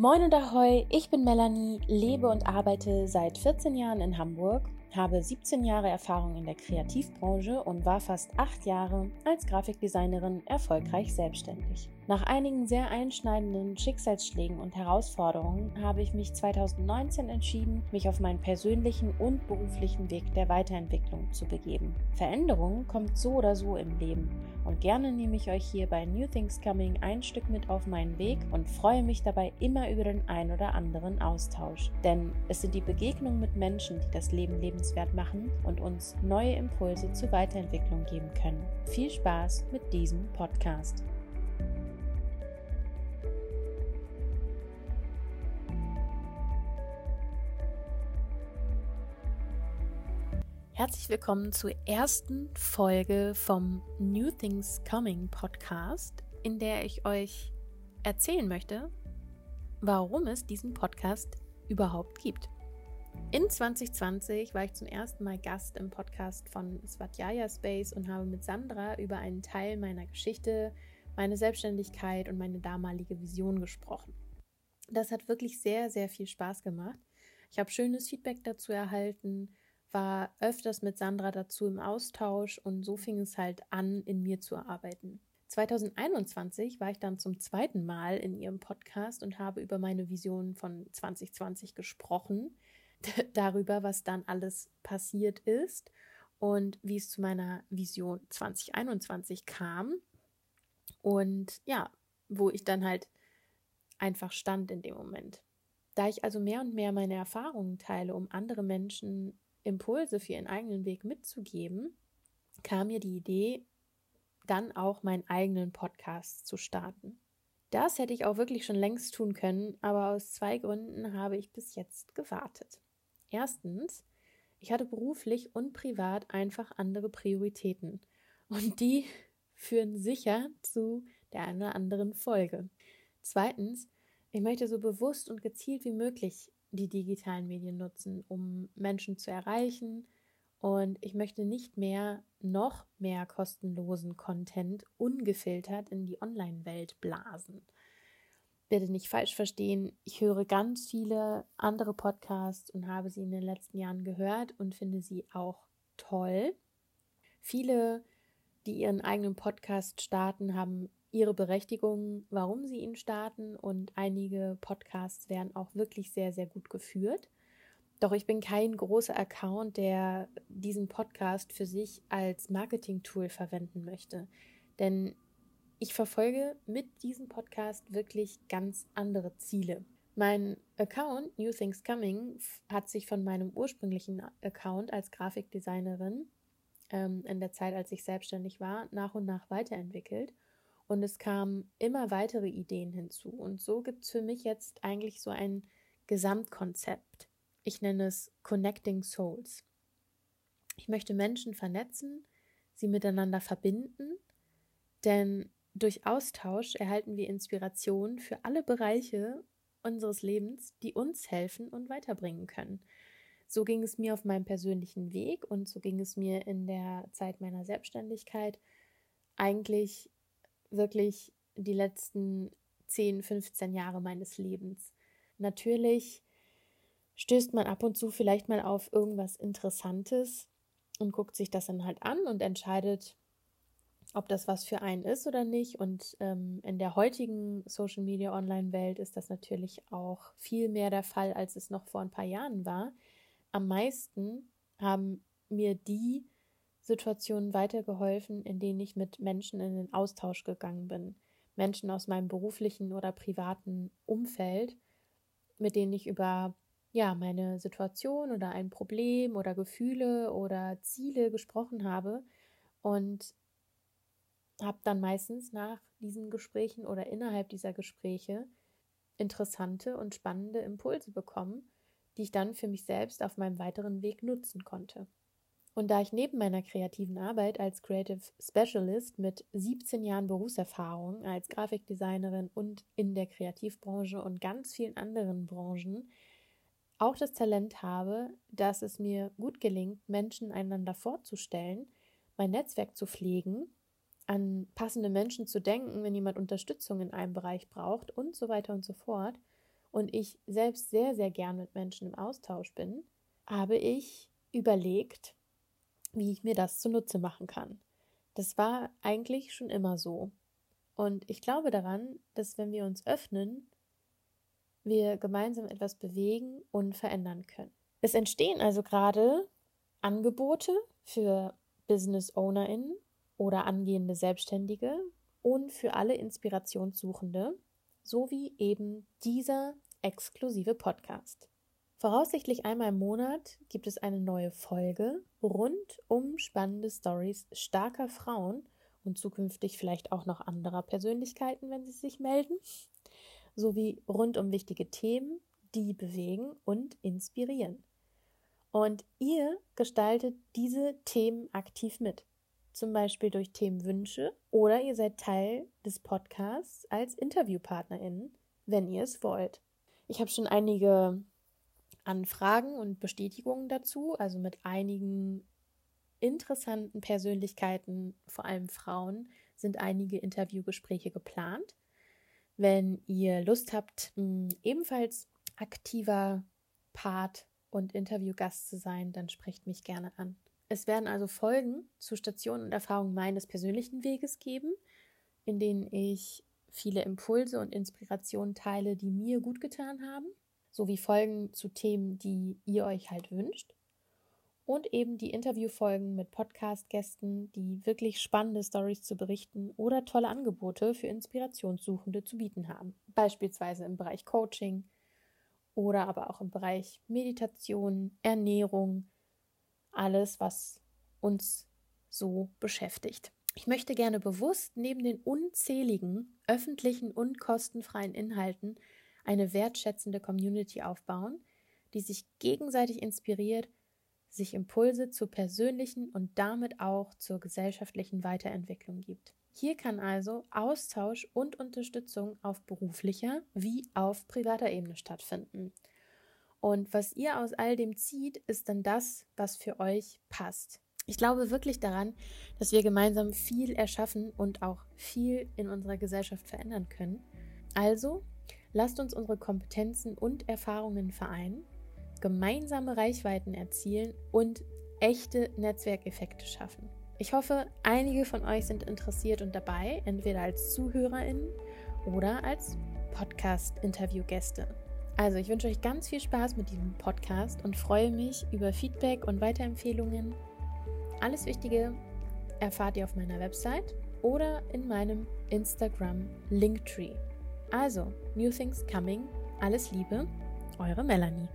Moin und Ahoi, ich bin Melanie, lebe und arbeite seit 14 Jahren in Hamburg, habe 17 Jahre Erfahrung in der Kreativbranche und war fast 8 Jahre als Grafikdesignerin erfolgreich selbstständig. Nach einigen sehr einschneidenden Schicksalsschlägen und Herausforderungen habe ich mich 2019 entschieden, mich auf meinen persönlichen und beruflichen Weg der Weiterentwicklung zu begeben. Veränderung kommt so oder so im Leben und gerne nehme ich euch hier bei New Things Coming ein Stück mit auf meinen Weg und freue mich dabei immer über den ein oder anderen Austausch. Denn es sind die Begegnungen mit Menschen, die das Leben lebenswert machen und uns neue Impulse zur Weiterentwicklung geben können. Viel Spaß mit diesem Podcast. Herzlich willkommen zur ersten Folge vom New Things Coming Podcast, in der ich euch erzählen möchte, warum es diesen Podcast überhaupt gibt. In 2020 war ich zum ersten Mal Gast im Podcast von Svatjaya Space und habe mit Sandra über einen Teil meiner Geschichte, meine Selbstständigkeit und meine damalige Vision gesprochen. Das hat wirklich sehr, sehr viel Spaß gemacht. Ich habe schönes Feedback dazu erhalten war öfters mit Sandra dazu im Austausch und so fing es halt an, in mir zu arbeiten. 2021 war ich dann zum zweiten Mal in ihrem Podcast und habe über meine Vision von 2020 gesprochen, darüber, was dann alles passiert ist und wie es zu meiner Vision 2021 kam und ja, wo ich dann halt einfach stand in dem Moment. Da ich also mehr und mehr meine Erfahrungen teile, um andere Menschen Impulse für ihren eigenen Weg mitzugeben, kam mir die Idee, dann auch meinen eigenen Podcast zu starten. Das hätte ich auch wirklich schon längst tun können, aber aus zwei Gründen habe ich bis jetzt gewartet. Erstens, ich hatte beruflich und privat einfach andere Prioritäten und die führen sicher zu der einen oder anderen Folge. Zweitens, ich möchte so bewusst und gezielt wie möglich die digitalen Medien nutzen, um Menschen zu erreichen. Und ich möchte nicht mehr noch mehr kostenlosen Content ungefiltert in die Online-Welt blasen. Bitte nicht falsch verstehen, ich höre ganz viele andere Podcasts und habe sie in den letzten Jahren gehört und finde sie auch toll. Viele, die ihren eigenen Podcast starten, haben ihre Berechtigung, warum sie ihn starten und einige Podcasts werden auch wirklich sehr, sehr gut geführt. Doch ich bin kein großer Account, der diesen Podcast für sich als Marketing-Tool verwenden möchte. Denn ich verfolge mit diesem Podcast wirklich ganz andere Ziele. Mein Account New Things Coming hat sich von meinem ursprünglichen Account als Grafikdesignerin ähm, in der Zeit, als ich selbstständig war, nach und nach weiterentwickelt. Und es kamen immer weitere Ideen hinzu. Und so gibt es für mich jetzt eigentlich so ein Gesamtkonzept. Ich nenne es Connecting Souls. Ich möchte Menschen vernetzen, sie miteinander verbinden, denn durch Austausch erhalten wir Inspiration für alle Bereiche unseres Lebens, die uns helfen und weiterbringen können. So ging es mir auf meinem persönlichen Weg und so ging es mir in der Zeit meiner Selbstständigkeit eigentlich wirklich die letzten 10, 15 Jahre meines Lebens. Natürlich stößt man ab und zu vielleicht mal auf irgendwas Interessantes und guckt sich das dann halt an und entscheidet, ob das was für einen ist oder nicht. Und ähm, in der heutigen Social Media Online-Welt ist das natürlich auch viel mehr der Fall, als es noch vor ein paar Jahren war. Am meisten haben mir die Situationen weitergeholfen, in denen ich mit Menschen in den Austausch gegangen bin. Menschen aus meinem beruflichen oder privaten Umfeld, mit denen ich über ja, meine Situation oder ein Problem oder Gefühle oder Ziele gesprochen habe und habe dann meistens nach diesen Gesprächen oder innerhalb dieser Gespräche interessante und spannende Impulse bekommen, die ich dann für mich selbst auf meinem weiteren Weg nutzen konnte. Und da ich neben meiner kreativen Arbeit als Creative Specialist mit 17 Jahren Berufserfahrung als Grafikdesignerin und in der Kreativbranche und ganz vielen anderen Branchen auch das Talent habe, dass es mir gut gelingt, Menschen einander vorzustellen, mein Netzwerk zu pflegen, an passende Menschen zu denken, wenn jemand Unterstützung in einem Bereich braucht und so weiter und so fort. Und ich selbst sehr, sehr gern mit Menschen im Austausch bin, habe ich überlegt, wie ich mir das zunutze machen kann. Das war eigentlich schon immer so. Und ich glaube daran, dass wenn wir uns öffnen, wir gemeinsam etwas bewegen und verändern können. Es entstehen also gerade Angebote für Business OwnerInnen oder angehende Selbstständige und für alle Inspirationssuchende, sowie eben dieser exklusive Podcast. Voraussichtlich einmal im Monat gibt es eine neue Folge rund um spannende Stories starker Frauen und zukünftig vielleicht auch noch anderer Persönlichkeiten, wenn sie sich melden, sowie rund um wichtige Themen, die bewegen und inspirieren. Und ihr gestaltet diese Themen aktiv mit, zum Beispiel durch Themenwünsche oder ihr seid Teil des Podcasts als InterviewpartnerInnen, wenn ihr es wollt. Ich habe schon einige Anfragen und Bestätigungen dazu, also mit einigen interessanten Persönlichkeiten, vor allem Frauen, sind einige Interviewgespräche geplant. Wenn ihr Lust habt, ebenfalls aktiver Part und Interviewgast zu sein, dann sprecht mich gerne an. Es werden also Folgen zu Stationen und Erfahrungen meines persönlichen Weges geben, in denen ich viele Impulse und Inspirationen teile, die mir gut getan haben sowie Folgen zu Themen, die ihr euch halt wünscht. Und eben die Interviewfolgen mit Podcast-Gästen, die wirklich spannende Stories zu berichten oder tolle Angebote für Inspirationssuchende zu bieten haben. Beispielsweise im Bereich Coaching oder aber auch im Bereich Meditation, Ernährung, alles, was uns so beschäftigt. Ich möchte gerne bewusst neben den unzähligen öffentlichen und kostenfreien Inhalten eine wertschätzende Community aufbauen, die sich gegenseitig inspiriert, sich Impulse zur persönlichen und damit auch zur gesellschaftlichen Weiterentwicklung gibt. Hier kann also Austausch und Unterstützung auf beruflicher wie auf privater Ebene stattfinden. Und was ihr aus all dem zieht, ist dann das, was für euch passt. Ich glaube wirklich daran, dass wir gemeinsam viel erschaffen und auch viel in unserer Gesellschaft verändern können. Also Lasst uns unsere Kompetenzen und Erfahrungen vereinen, gemeinsame Reichweiten erzielen und echte Netzwerkeffekte schaffen. Ich hoffe, einige von euch sind interessiert und dabei, entweder als ZuhörerInnen oder als Podcast-Interviewgäste. Also, ich wünsche euch ganz viel Spaß mit diesem Podcast und freue mich über Feedback und Weiterempfehlungen. Alles Wichtige erfahrt ihr auf meiner Website oder in meinem Instagram Linktree. Also, New Things Coming. Alles Liebe, eure Melanie.